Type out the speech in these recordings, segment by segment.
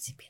recipiente.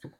这个